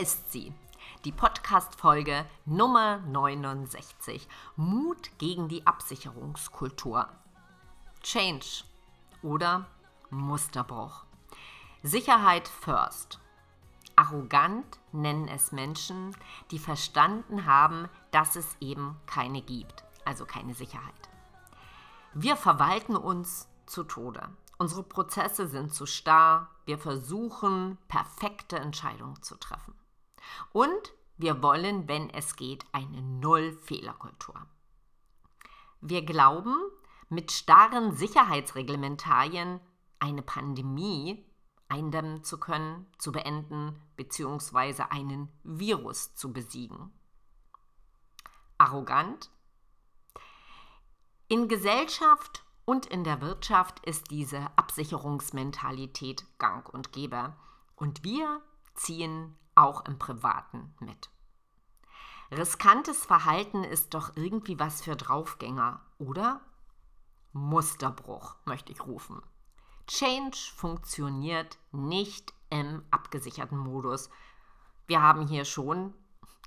Ist sie, die Podcast-Folge Nummer 69. Mut gegen die Absicherungskultur. Change oder Musterbruch. Sicherheit first. Arrogant nennen es Menschen, die verstanden haben, dass es eben keine gibt, also keine Sicherheit. Wir verwalten uns zu Tode. Unsere Prozesse sind zu starr. Wir versuchen, perfekte Entscheidungen zu treffen. Und wir wollen, wenn es geht, eine Null-Fehlerkultur. Wir glauben, mit starren Sicherheitsreglementarien eine Pandemie eindämmen zu können, zu beenden bzw. einen Virus zu besiegen. Arrogant? In Gesellschaft und in der Wirtschaft ist diese Absicherungsmentalität gang und gäbe. Und wir ziehen auch im Privaten mit. Riskantes Verhalten ist doch irgendwie was für Draufgänger, oder? Musterbruch, möchte ich rufen. Change funktioniert nicht im abgesicherten Modus. Wir haben hier schon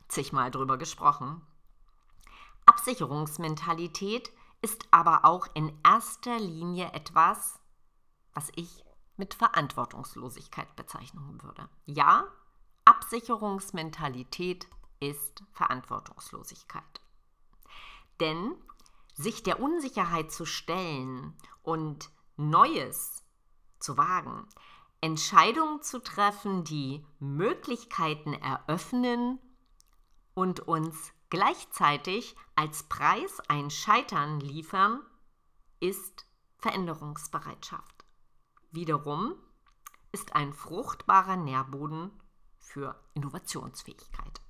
zigmal drüber gesprochen. Absicherungsmentalität ist aber auch in erster Linie etwas, was ich mit Verantwortungslosigkeit bezeichnen würde. Ja, Absicherungsmentalität ist Verantwortungslosigkeit. Denn sich der Unsicherheit zu stellen und Neues zu wagen, Entscheidungen zu treffen, die Möglichkeiten eröffnen und uns gleichzeitig als Preis ein Scheitern liefern, ist Veränderungsbereitschaft. Wiederum ist ein fruchtbarer Nährboden für Innovationsfähigkeit.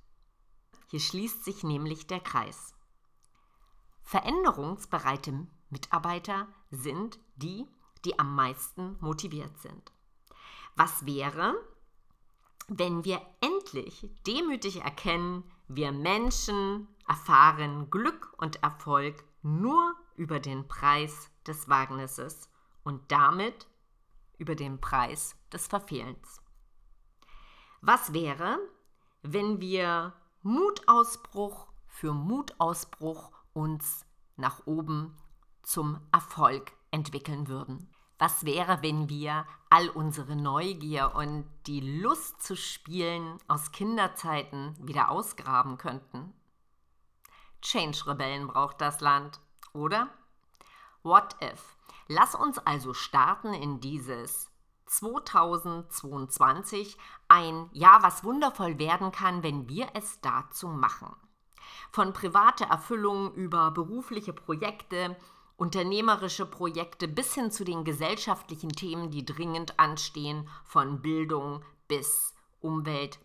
Hier schließt sich nämlich der Kreis. Veränderungsbereite Mitarbeiter sind die, die am meisten motiviert sind. Was wäre, wenn wir endlich demütig erkennen, wir Menschen erfahren Glück und Erfolg nur über den Preis des Wagnisses und damit über den Preis des Verfehlens. Was wäre, wenn wir Mutausbruch für Mutausbruch uns nach oben zum Erfolg entwickeln würden? Was wäre, wenn wir all unsere Neugier und die Lust zu spielen aus Kinderzeiten wieder ausgraben könnten? Change-Rebellen braucht das Land, oder? What if? Lass uns also starten in dieses 2022 ein Jahr, was wundervoll werden kann, wenn wir es dazu machen. Von privater Erfüllung über berufliche Projekte, unternehmerische Projekte bis hin zu den gesellschaftlichen Themen, die dringend anstehen, von Bildung bis Umwelt,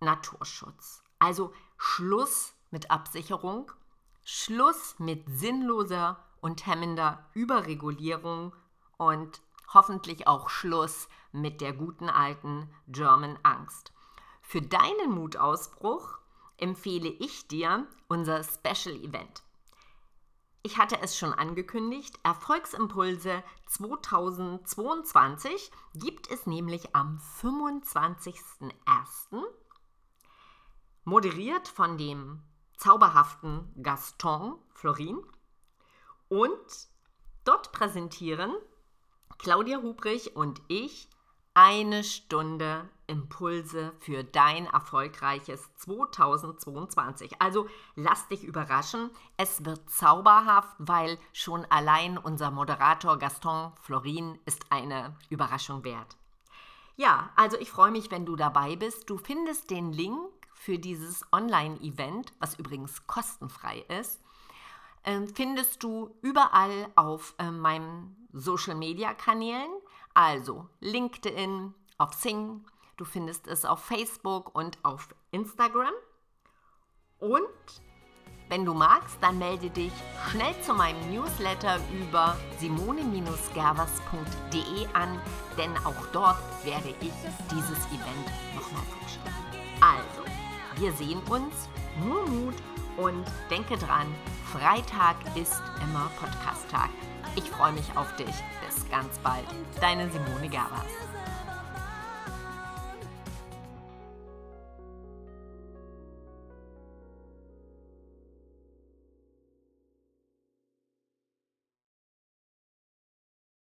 Naturschutz. Also Schluss mit Absicherung, Schluss mit sinnloser und hemmender Überregulierung und hoffentlich auch Schluss mit der guten alten German Angst. Für deinen Mutausbruch empfehle ich dir unser Special Event. Ich hatte es schon angekündigt, Erfolgsimpulse 2022 gibt es nämlich am 25.01. Moderiert von dem zauberhaften Gaston Florin. Und dort präsentieren Claudia Hubrich und ich eine Stunde Impulse für dein erfolgreiches 2022. Also lass dich überraschen. Es wird zauberhaft, weil schon allein unser Moderator Gaston Florin ist eine Überraschung wert. Ja, also ich freue mich, wenn du dabei bist. Du findest den Link für dieses Online-Event, was übrigens kostenfrei ist, findest du überall auf äh, meinen Social-Media-Kanälen, also LinkedIn, auf Sing, du findest es auf Facebook und auf Instagram. Und wenn du magst, dann melde dich schnell zu meinem Newsletter über simone-gervers.de an, denn auch dort werde ich dieses Event nochmal pushen. Also, wir sehen uns, nur Mut und denke dran, Freitag ist immer Podcast-Tag. Ich freue mich auf dich. Bis ganz bald. Deine Simone Gervers.